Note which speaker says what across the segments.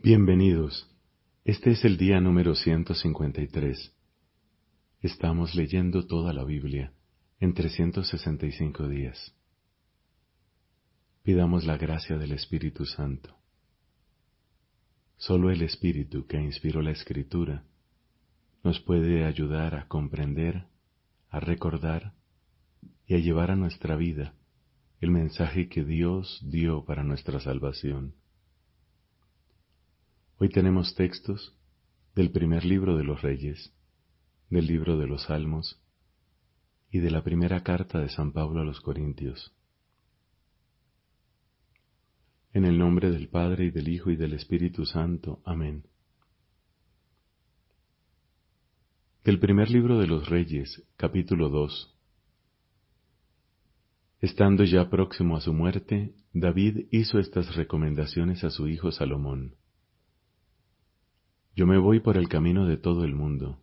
Speaker 1: Bienvenidos. Este es el día número 153. Estamos leyendo toda la Biblia en 365 días. Pidamos la gracia del Espíritu Santo. Solo el Espíritu que inspiró la Escritura nos puede ayudar a comprender, a recordar y a llevar a nuestra vida el mensaje que Dios dio para nuestra salvación. Hoy tenemos textos del primer libro de los Reyes, del libro de los Salmos y de la primera carta de San Pablo a los Corintios. En el nombre del Padre y del Hijo y del Espíritu Santo. Amén. Del primer libro de los Reyes, capítulo 2. Estando ya próximo a su muerte, David hizo estas recomendaciones a su hijo Salomón. Yo me voy por el camino de todo el mundo.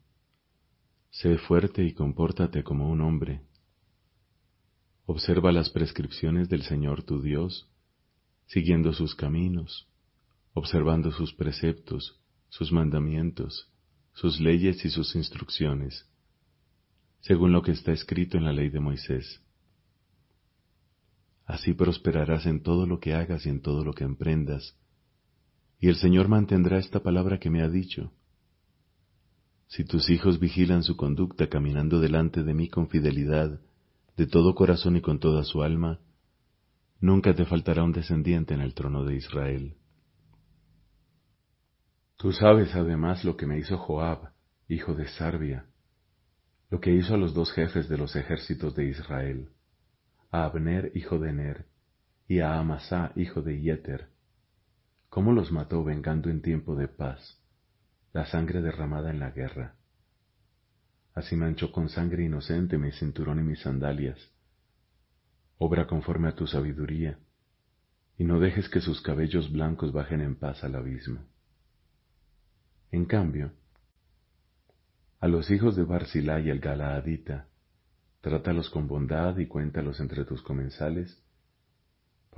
Speaker 1: Sé fuerte y compórtate como un hombre. Observa las prescripciones del Señor tu Dios, siguiendo sus caminos, observando sus preceptos, sus mandamientos, sus leyes y sus instrucciones, según lo que está escrito en la ley de Moisés. Así prosperarás en todo lo que hagas y en todo lo que emprendas, y el Señor mantendrá esta palabra que me ha dicho. Si tus hijos vigilan su conducta caminando delante de mí con fidelidad, de todo corazón y con toda su alma, nunca te faltará un descendiente en el trono de Israel. Tú sabes además lo que me hizo Joab, hijo de Sarbia, lo que hizo a los dos jefes de los ejércitos de Israel, a Abner, hijo de Ner, y a Amasá, hijo de Yeter, cómo los mató vengando en tiempo de paz, la sangre derramada en la guerra. Así manchó con sangre inocente mi cinturón y mis sandalias. Obra conforme a tu sabiduría, y no dejes que sus cabellos blancos bajen en paz al abismo. En cambio, a los hijos de Barzilá y el Galaadita, trátalos con bondad y cuéntalos entre tus comensales,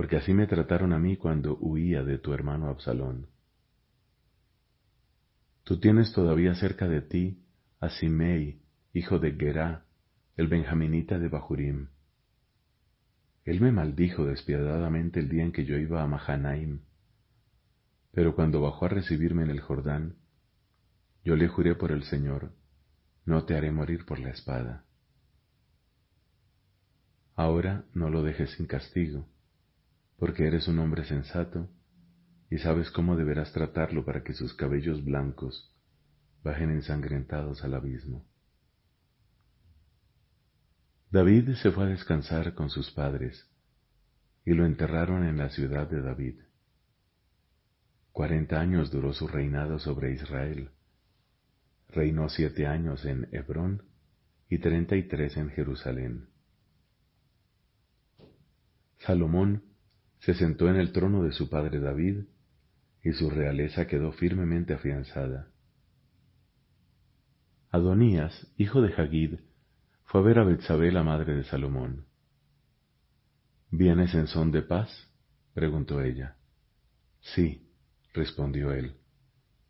Speaker 1: porque así me trataron a mí cuando huía de tu hermano Absalón. Tú tienes todavía cerca de ti a Simei, hijo de Gerá, el benjaminita de Bahurim. Él me maldijo despiadadamente el día en que yo iba a Mahanaim, pero cuando bajó a recibirme en el Jordán, yo le juré por el Señor, no te haré morir por la espada. Ahora no lo dejes sin castigo, porque eres un hombre sensato y sabes cómo deberás tratarlo para que sus cabellos blancos bajen ensangrentados al abismo. David se fue a descansar con sus padres y lo enterraron en la ciudad de David. Cuarenta años duró su reinado sobre Israel. Reinó siete años en Hebrón y treinta y tres en Jerusalén. Salomón se sentó en el trono de su padre David, y su realeza quedó firmemente afianzada. Adonías, hijo de Hagid, fue a ver a Betsabé, la madre de Salomón. ¿Vienes en son de paz? preguntó ella. Sí, respondió él,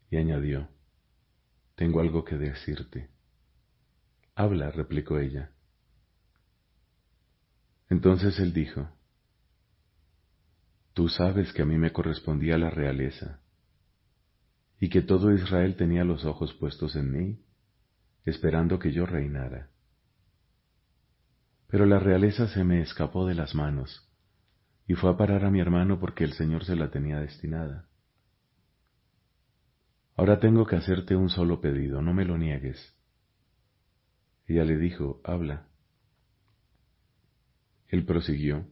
Speaker 1: y añadió, Tengo algo que decirte. Habla, replicó ella. Entonces él dijo, Tú sabes que a mí me correspondía la realeza, y que todo Israel tenía los ojos puestos en mí, esperando que yo reinara. Pero la realeza se me escapó de las manos, y fue a parar a mi hermano porque el Señor se la tenía destinada. Ahora tengo que hacerte un solo pedido, no me lo niegues. Ella le dijo, habla. Él prosiguió,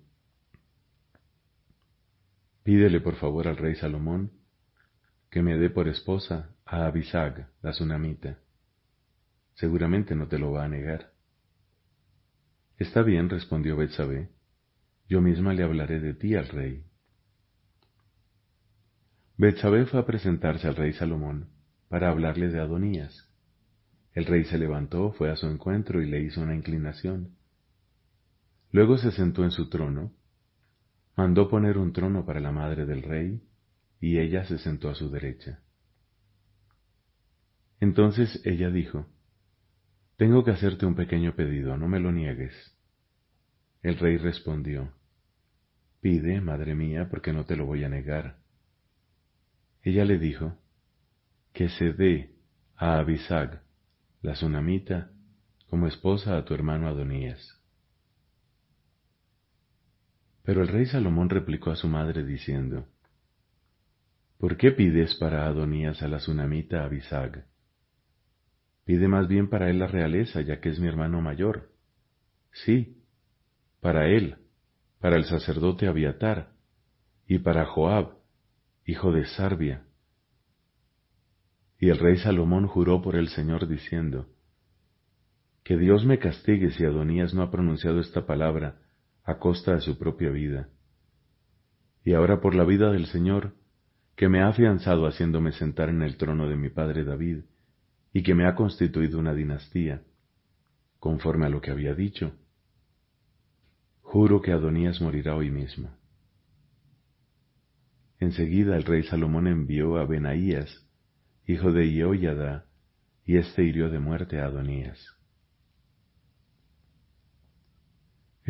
Speaker 1: Pídele por favor al rey Salomón que me dé por esposa a Abisag, la tsunamita. Seguramente no te lo va a negar. Está bien, respondió Betsabé. Yo misma le hablaré de ti al rey. Betsabé fue a presentarse al rey Salomón para hablarle de Adonías. El rey se levantó, fue a su encuentro y le hizo una inclinación. Luego se sentó en su trono mandó poner un trono para la madre del rey y ella se sentó a su derecha. Entonces ella dijo, Tengo que hacerte un pequeño pedido, no me lo niegues. El rey respondió, Pide, madre mía, porque no te lo voy a negar. Ella le dijo, Que se dé a Abisag, la sunamita, como esposa a tu hermano Adonías. Pero el rey Salomón replicó a su madre diciendo, ¿Por qué pides para Adonías a la sunamita Abisag? Pide más bien para él la realeza, ya que es mi hermano mayor. Sí, para él, para el sacerdote Abiatar, y para Joab, hijo de Sarbia. Y el rey Salomón juró por el Señor diciendo, Que Dios me castigue si Adonías no ha pronunciado esta palabra a costa de su propia vida. Y ahora por la vida del Señor, que me ha afianzado haciéndome sentar en el trono de mi padre David, y que me ha constituido una dinastía, conforme a lo que había dicho. Juro que Adonías morirá hoy mismo. Enseguida el rey Salomón envió a Benaías, hijo de Jehoiada, y éste hirió de muerte a Adonías.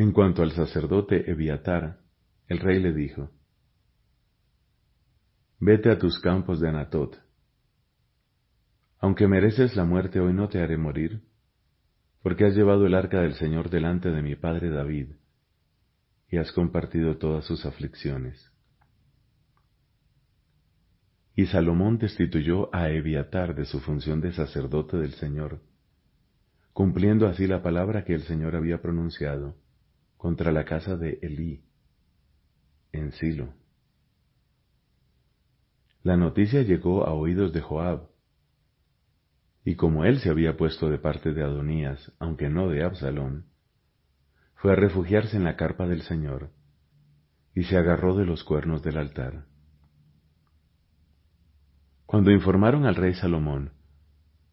Speaker 1: En cuanto al sacerdote Ebiatar, el rey le dijo, Vete a tus campos de Anatot, aunque mereces la muerte, hoy no te haré morir, porque has llevado el arca del Señor delante de mi padre David, y has compartido todas sus aflicciones. Y Salomón destituyó a Eviatar de su función de sacerdote del Señor, cumpliendo así la palabra que el Señor había pronunciado contra la casa de Elí, en Silo. La noticia llegó a oídos de Joab, y como él se había puesto de parte de Adonías, aunque no de Absalón, fue a refugiarse en la carpa del Señor, y se agarró de los cuernos del altar. Cuando informaron al rey Salomón,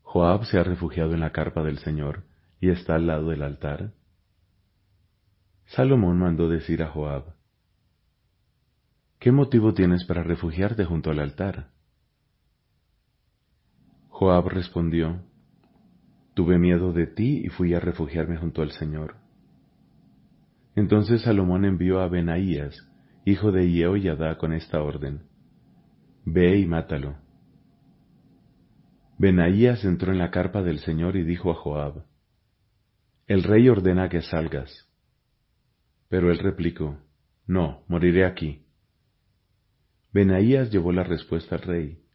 Speaker 1: Joab se ha refugiado en la carpa del Señor y está al lado del altar, Salomón mandó decir a Joab, ¿Qué motivo tienes para refugiarte junto al altar? Joab respondió, Tuve miedo de ti y fui a refugiarme junto al Señor. Entonces Salomón envió a Benaías, hijo de Yehoyadá, con esta orden, Ve y mátalo. Benaías entró en la carpa del Señor y dijo a Joab, El rey ordena que salgas. Pero él replicó, No, moriré aquí. Benaías llevó la respuesta al rey,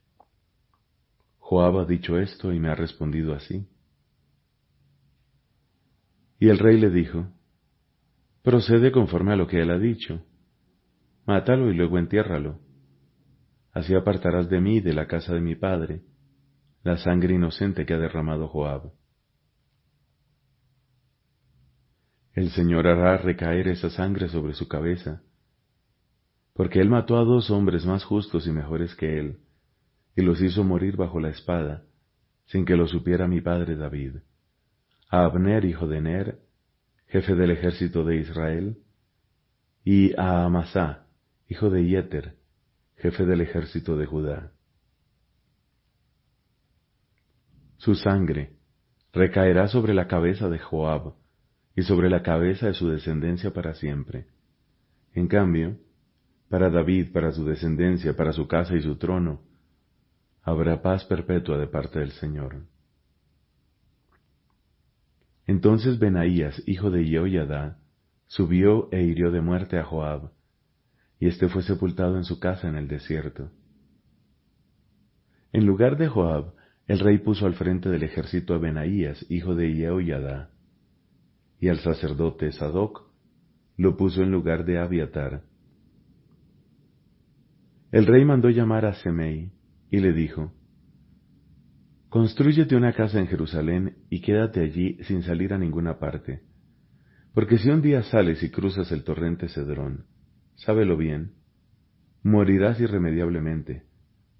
Speaker 1: Joab ha dicho esto y me ha respondido así. Y el rey le dijo, procede conforme a lo que él ha dicho, mátalo y luego entiérralo. Así apartarás de mí y de la casa de mi padre la sangre inocente que ha derramado Joab. El Señor hará recaer esa sangre sobre su cabeza, porque él mató a dos hombres más justos y mejores que él, y los hizo morir bajo la espada, sin que lo supiera mi padre David, a Abner, hijo de Ner, jefe del ejército de Israel, y a Amasá, hijo de Yeter, jefe del ejército de Judá. Su sangre recaerá sobre la cabeza de Joab y sobre la cabeza de su descendencia para siempre. En cambio, para David, para su descendencia, para su casa y su trono, habrá paz perpetua de parte del Señor. Entonces Benaías, hijo de Jehoiada, subió e hirió de muerte a Joab, y éste fue sepultado en su casa en el desierto. En lugar de Joab, el rey puso al frente del ejército a Benaías, hijo de Jehoiada, y al sacerdote Sadoc lo puso en lugar de Abiatar. El rey mandó llamar a Semei, y le dijo, Constrúyete una casa en Jerusalén y quédate allí sin salir a ninguna parte, porque si un día sales y cruzas el torrente Cedrón, sábelo bien, morirás irremediablemente,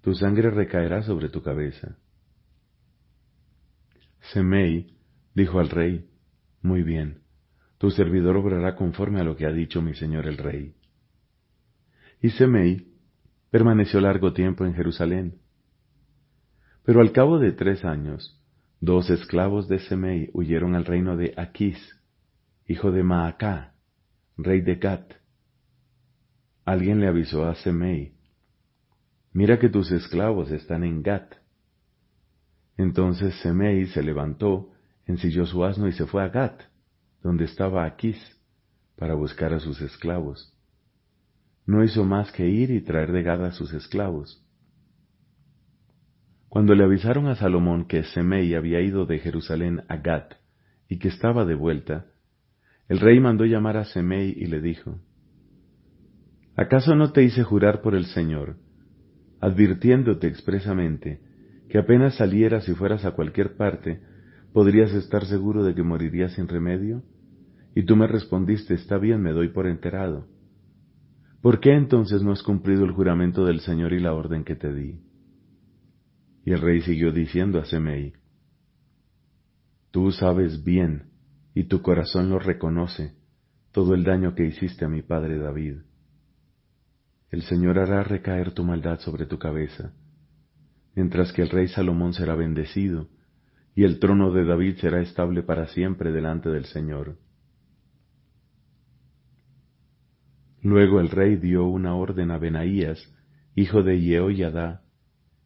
Speaker 1: tu sangre recaerá sobre tu cabeza. Semei dijo al rey, Muy bien, tu servidor obrará conforme a lo que ha dicho mi señor el rey. Y Semei permaneció largo tiempo en Jerusalén. Pero al cabo de tres años, dos esclavos de Semei huyeron al reino de Aquís, hijo de Maacá, rey de Gat. Alguien le avisó a Semei, mira que tus esclavos están en Gat. Entonces Semei se levantó, ensilló su asno y se fue a Gat, donde estaba Aquís, para buscar a sus esclavos. No hizo más que ir y traer de Gad a sus esclavos. Cuando le avisaron a Salomón que Semei había ido de Jerusalén a Gat y que estaba de vuelta, el rey mandó llamar a Semei y le dijo, ¿Acaso no te hice jurar por el Señor, advirtiéndote expresamente que apenas salieras y fueras a cualquier parte, podrías estar seguro de que morirías sin remedio? Y tú me respondiste, está bien, me doy por enterado. ¿Por qué entonces no has cumplido el juramento del Señor y la orden que te di? Y el rey siguió diciendo a Semei, Tú sabes bien, y tu corazón lo reconoce, todo el daño que hiciste a mi padre David. El Señor hará recaer tu maldad sobre tu cabeza, mientras que el rey Salomón será bendecido, y el trono de David será estable para siempre delante del Señor. Luego el rey dio una orden a Benaías, hijo de Yehoyadá,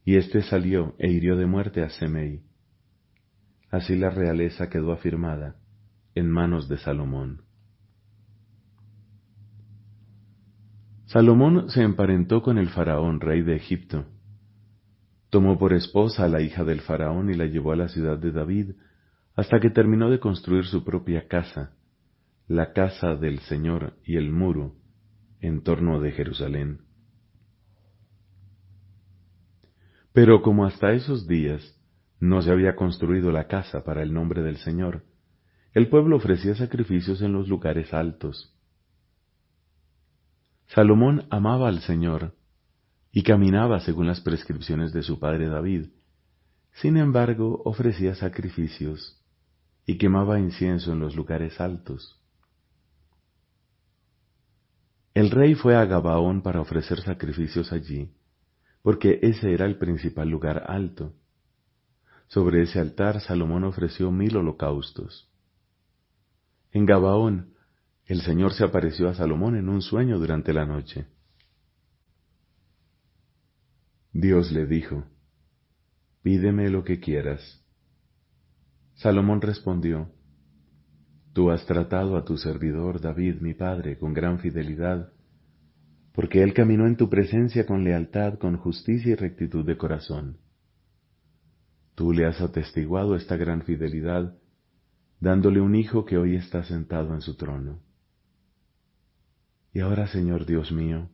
Speaker 1: y éste salió e hirió de muerte a Semei. Así la realeza quedó afirmada en manos de Salomón. Salomón se emparentó con el faraón, rey de Egipto. Tomó por esposa a la hija del faraón y la llevó a la ciudad de David, hasta que terminó de construir su propia casa, la casa del Señor y el muro, en torno de Jerusalén. Pero como hasta esos días no se había construido la casa para el nombre del Señor, el pueblo ofrecía sacrificios en los lugares altos. Salomón amaba al Señor y caminaba según las prescripciones de su padre David. Sin embargo, ofrecía sacrificios y quemaba incienso en los lugares altos. El rey fue a Gabaón para ofrecer sacrificios allí, porque ese era el principal lugar alto. Sobre ese altar Salomón ofreció mil holocaustos. En Gabaón, el Señor se apareció a Salomón en un sueño durante la noche. Dios le dijo, Pídeme lo que quieras. Salomón respondió, Tú has tratado a tu servidor David, mi padre, con gran fidelidad, porque él caminó en tu presencia con lealtad, con justicia y rectitud de corazón. Tú le has atestiguado esta gran fidelidad, dándole un hijo que hoy está sentado en su trono. Y ahora, Señor Dios mío,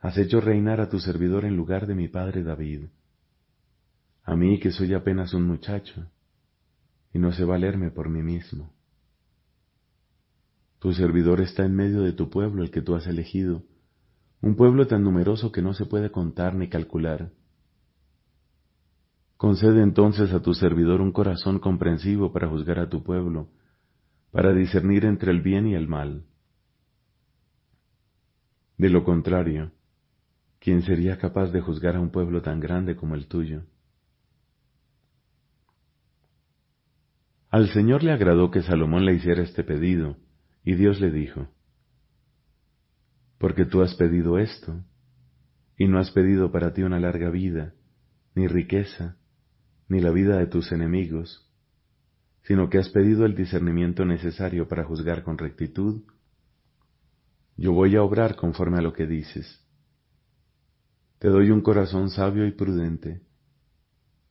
Speaker 1: has hecho reinar a tu servidor en lugar de mi padre David, a mí que soy apenas un muchacho, y no sé valerme por mí mismo. Tu servidor está en medio de tu pueblo, el que tú has elegido, un pueblo tan numeroso que no se puede contar ni calcular. Concede entonces a tu servidor un corazón comprensivo para juzgar a tu pueblo, para discernir entre el bien y el mal. De lo contrario, ¿quién sería capaz de juzgar a un pueblo tan grande como el tuyo? Al Señor le agradó que Salomón le hiciera este pedido, y Dios le dijo, Porque tú has pedido esto, y no has pedido para ti una larga vida, ni riqueza, ni la vida de tus enemigos, sino que has pedido el discernimiento necesario para juzgar con rectitud, yo voy a obrar conforme a lo que dices. Te doy un corazón sabio y prudente,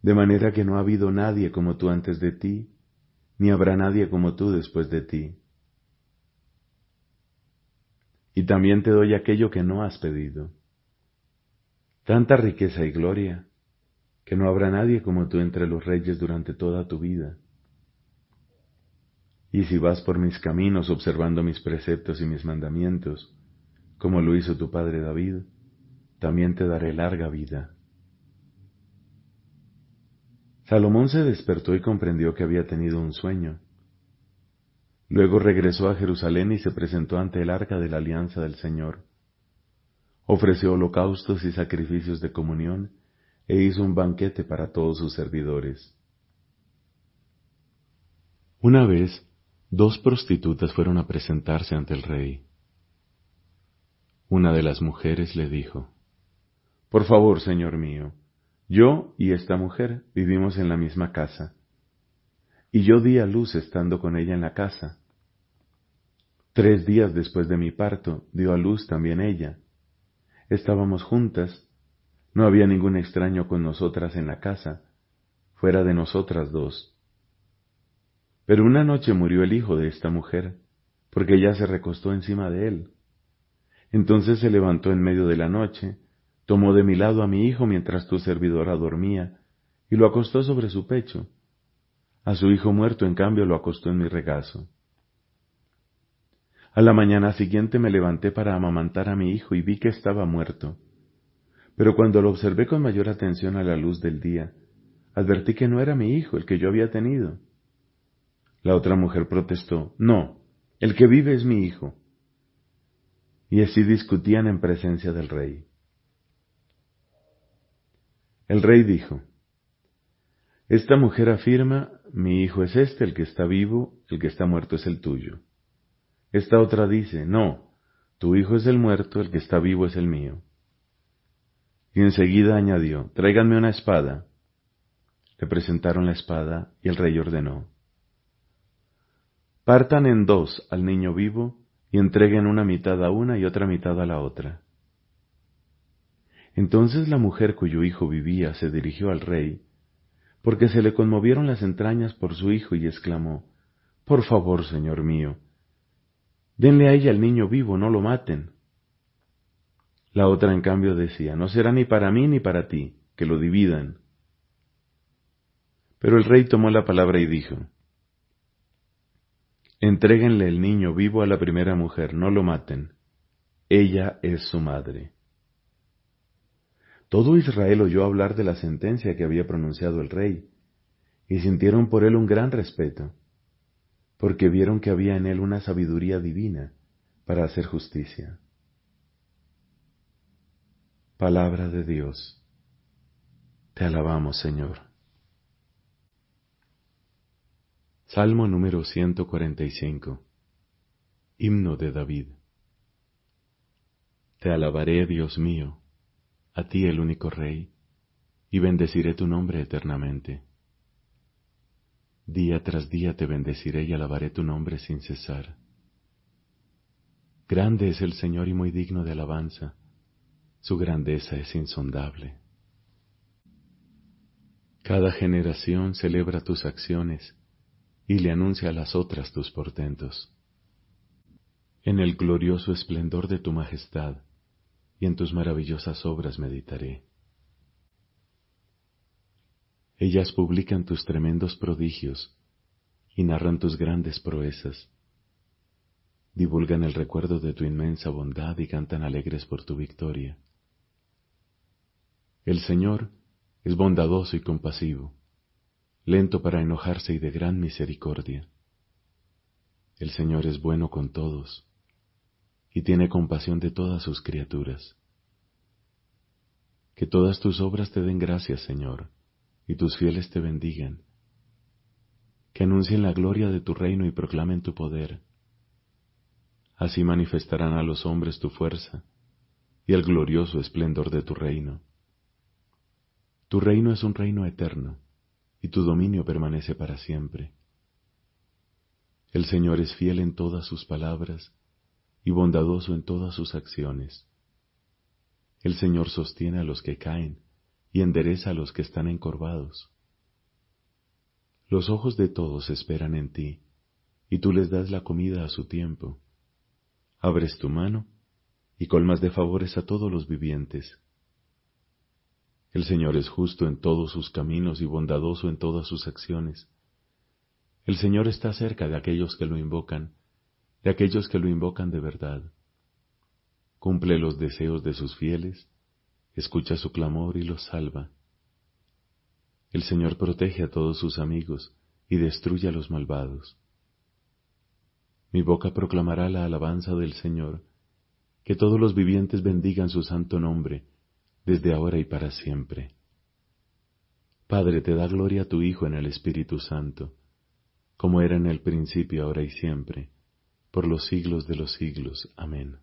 Speaker 1: de manera que no ha habido nadie como tú antes de ti, ni habrá nadie como tú después de ti. Y también te doy aquello que no has pedido. Tanta riqueza y gloria, que no habrá nadie como tú entre los reyes durante toda tu vida. Y si vas por mis caminos observando mis preceptos y mis mandamientos, como lo hizo tu padre David, también te daré larga vida. Salomón se despertó y comprendió que había tenido un sueño. Luego regresó a Jerusalén y se presentó ante el arca de la alianza del Señor. ofreció holocaustos y sacrificios de comunión, e hizo un banquete para todos sus servidores. Una vez, dos prostitutas fueron a presentarse ante el rey. Una de las mujeres le dijo, Por favor, señor mío, yo y esta mujer vivimos en la misma casa, y yo di a luz estando con ella en la casa. Tres días después de mi parto dio a luz también ella. Estábamos juntas, no había ningún extraño con nosotras en la casa, fuera de nosotras dos. Pero una noche murió el hijo de esta mujer, porque ella se recostó encima de él. Entonces se levantó en medio de la noche, tomó de mi lado a mi hijo mientras tu servidora dormía, y lo acostó sobre su pecho. A su hijo muerto, en cambio, lo acostó en mi regazo. A la mañana siguiente me levanté para amamantar a mi hijo y vi que estaba muerto. Pero cuando lo observé con mayor atención a la luz del día, advertí que no era mi hijo el que yo había tenido. La otra mujer protestó, No, el que vive es mi hijo y así discutían en presencia del rey. El rey dijo, Esta mujer afirma, mi hijo es este, el que está vivo, el que está muerto es el tuyo. Esta otra dice, no, tu hijo es el muerto, el que está vivo es el mío. Y enseguida añadió, tráiganme una espada. Le presentaron la espada y el rey ordenó, partan en dos al niño vivo y entreguen una mitad a una y otra mitad a la otra. Entonces la mujer cuyo hijo vivía se dirigió al rey, porque se le conmovieron las entrañas por su hijo y exclamó, Por favor, señor mío, denle a ella el niño vivo, no lo maten. La otra en cambio decía, No será ni para mí ni para ti, que lo dividan. Pero el rey tomó la palabra y dijo, Entréguenle el niño vivo a la primera mujer, no lo maten. Ella es su madre. Todo Israel oyó hablar de la sentencia que había pronunciado el rey, y sintieron por él un gran respeto, porque vieron que había en él una sabiduría divina para hacer justicia. Palabra de Dios. Te alabamos, Señor. Salmo número 145 Himno de David Te alabaré, Dios mío, a ti el único Rey, y bendeciré tu nombre eternamente. Día tras día te bendeciré y alabaré tu nombre sin cesar. Grande es el Señor y muy digno de alabanza, su grandeza es insondable. Cada generación celebra tus acciones, y le anuncia a las otras tus portentos. En el glorioso esplendor de tu majestad y en tus maravillosas obras meditaré. Ellas publican tus tremendos prodigios y narran tus grandes proezas. Divulgan el recuerdo de tu inmensa bondad y cantan alegres por tu victoria. El Señor es bondadoso y compasivo lento para enojarse y de gran misericordia. El Señor es bueno con todos y tiene compasión de todas sus criaturas. Que todas tus obras te den gracias, Señor, y tus fieles te bendigan. Que anuncien la gloria de tu reino y proclamen tu poder. Así manifestarán a los hombres tu fuerza y el glorioso esplendor de tu reino. Tu reino es un reino eterno y tu dominio permanece para siempre. El Señor es fiel en todas sus palabras y bondadoso en todas sus acciones. El Señor sostiene a los que caen y endereza a los que están encorvados. Los ojos de todos esperan en ti, y tú les das la comida a su tiempo. Abres tu mano y colmas de favores a todos los vivientes. El Señor es justo en todos sus caminos y bondadoso en todas sus acciones. El Señor está cerca de aquellos que lo invocan, de aquellos que lo invocan de verdad. Cumple los deseos de sus fieles, escucha su clamor y los salva. El Señor protege a todos sus amigos y destruye a los malvados. Mi boca proclamará la alabanza del Señor, que todos los vivientes bendigan su santo nombre, desde ahora y para siempre. Padre, te da gloria a tu Hijo en el Espíritu Santo, como era en el principio, ahora y siempre, por los siglos de los siglos. Amén.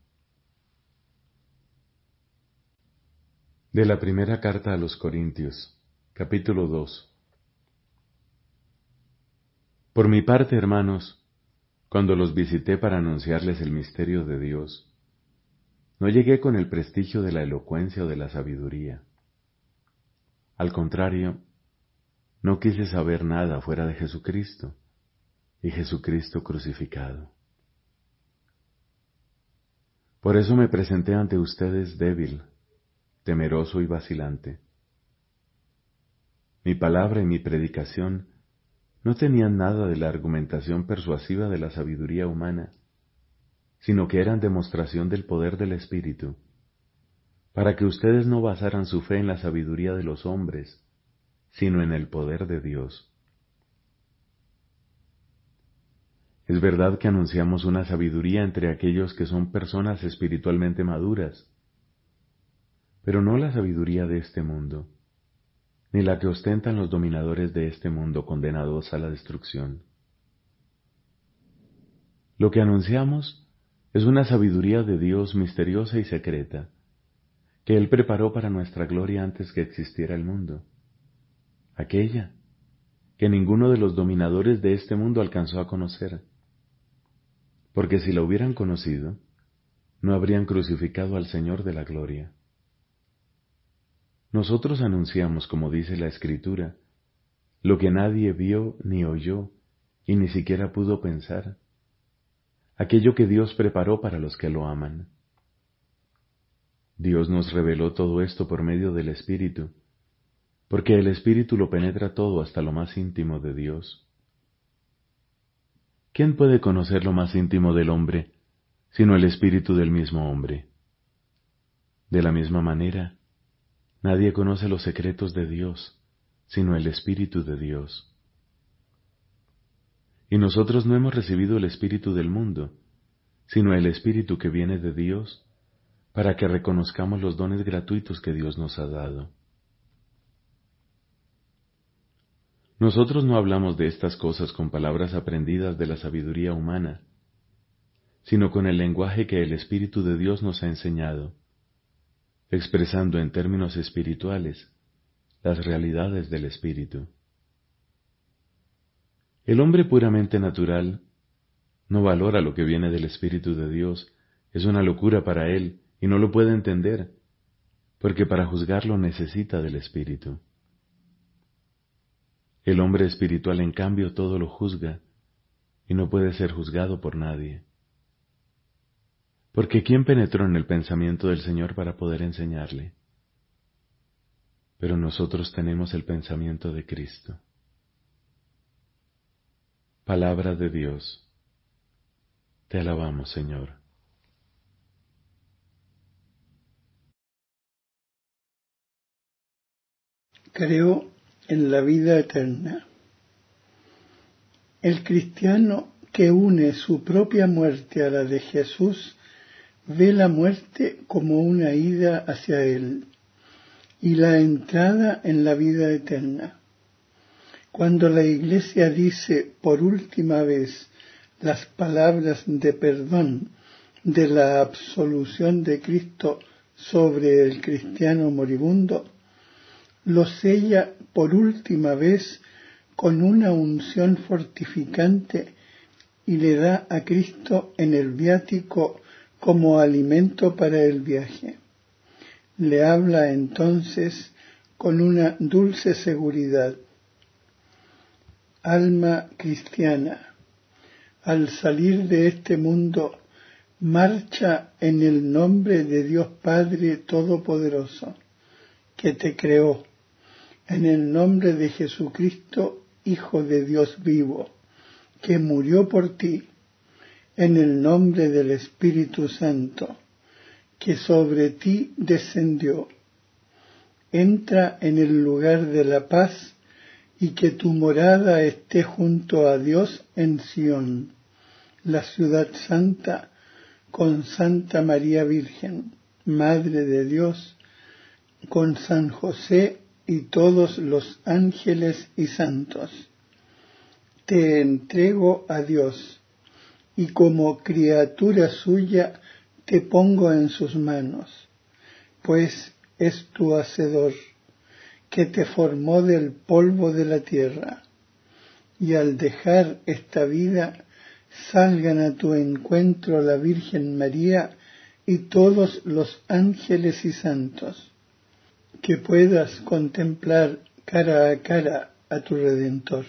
Speaker 1: De la primera carta a los Corintios, capítulo 2. Por mi parte, hermanos, cuando los visité para anunciarles el misterio de Dios, no llegué con el prestigio de la elocuencia o de la sabiduría. Al contrario, no quise saber nada fuera de Jesucristo y Jesucristo crucificado. Por eso me presenté ante ustedes débil, temeroso y vacilante. Mi palabra y mi predicación no tenían nada de la argumentación persuasiva de la sabiduría humana, sino que eran demostración del poder del Espíritu, para que ustedes no basaran su fe en la sabiduría de los hombres, sino en el poder de Dios. Es verdad que anunciamos una sabiduría entre aquellos que son personas espiritualmente maduras, pero no la sabiduría de este mundo, ni la que ostentan los dominadores de este mundo condenados a la destrucción. Lo que anunciamos es una sabiduría de Dios misteriosa y secreta, que Él preparó para nuestra gloria antes que existiera el mundo. Aquella que ninguno de los dominadores de este mundo alcanzó a conocer, porque si la hubieran conocido, no habrían crucificado al Señor de la gloria. Nosotros anunciamos, como dice la Escritura, lo que nadie vio ni oyó y ni siquiera pudo pensar aquello que Dios preparó para los que lo aman. Dios nos reveló todo esto por medio del Espíritu, porque el Espíritu lo penetra todo hasta lo más íntimo de Dios. ¿Quién puede conocer lo más íntimo del hombre, sino el Espíritu del mismo hombre? De la misma manera, nadie conoce los secretos de Dios, sino el Espíritu de Dios. Y nosotros no hemos recibido el Espíritu del mundo, sino el Espíritu que viene de Dios, para que reconozcamos los dones gratuitos que Dios nos ha dado. Nosotros no hablamos de estas cosas con palabras aprendidas de la sabiduría humana, sino con el lenguaje que el Espíritu de Dios nos ha enseñado, expresando en términos espirituales las realidades del Espíritu. El hombre puramente natural no valora lo que viene del Espíritu de Dios, es una locura para él y no lo puede entender, porque para juzgarlo necesita del Espíritu. El hombre espiritual, en cambio, todo lo juzga y no puede ser juzgado por nadie. Porque ¿quién penetró en el pensamiento del Señor para poder enseñarle? Pero nosotros tenemos el pensamiento de Cristo. Palabra de Dios. Te alabamos, Señor.
Speaker 2: Creo en la vida eterna. El cristiano que une su propia muerte a la de Jesús ve la muerte como una ida hacia Él y la entrada en la vida eterna. Cuando la Iglesia dice por última vez las palabras de perdón de la absolución de Cristo sobre el cristiano moribundo, lo sella por última vez con una unción fortificante y le da a Cristo en el viático como alimento para el viaje. Le habla entonces con una dulce seguridad alma cristiana, al salir de este mundo, marcha en el nombre de Dios Padre Todopoderoso, que te creó, en el nombre de Jesucristo, Hijo de Dios vivo, que murió por ti, en el nombre del Espíritu Santo, que sobre ti descendió. Entra en el lugar de la paz y que tu morada esté junto a Dios en Sión, la ciudad santa, con Santa María Virgen, Madre de Dios, con San José y todos los ángeles y santos. Te entrego a Dios y como criatura suya te pongo en sus manos, pues es tu hacedor, que te formó del polvo de la tierra, y al dejar esta vida salgan a tu encuentro la Virgen María y todos los ángeles y santos, que puedas contemplar cara a cara a tu Redentor.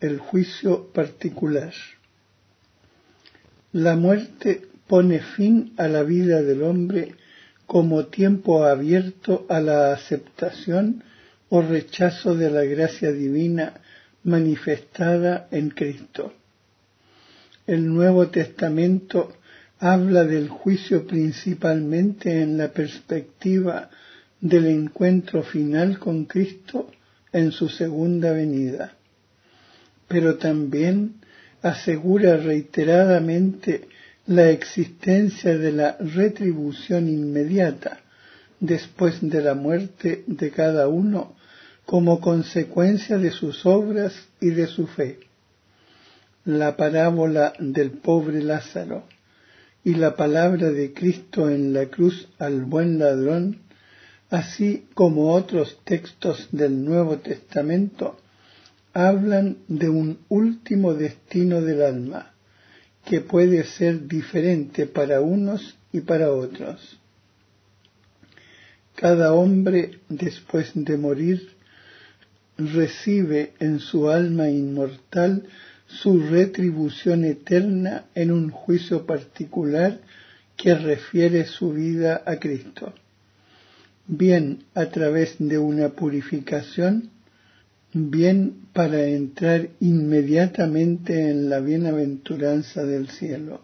Speaker 2: El juicio particular. La muerte pone fin a la vida del hombre como tiempo abierto a la aceptación o rechazo de la gracia divina manifestada en Cristo. El Nuevo Testamento habla del juicio principalmente en la perspectiva del encuentro final con Cristo en su segunda venida, pero también asegura reiteradamente la existencia de la retribución inmediata después de la muerte de cada uno como consecuencia de sus obras y de su fe. La parábola del pobre Lázaro y la palabra de Cristo en la cruz al buen ladrón, así como otros textos del Nuevo Testamento, hablan de un último destino del alma, que puede ser diferente para unos y para otros. Cada hombre, después de morir, recibe en su alma inmortal su retribución eterna en un juicio particular que refiere su vida a Cristo, bien a través de una purificación, bien para entrar inmediatamente en la bienaventuranza del cielo,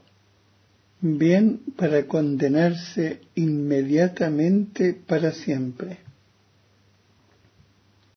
Speaker 2: bien para condenarse inmediatamente para siempre.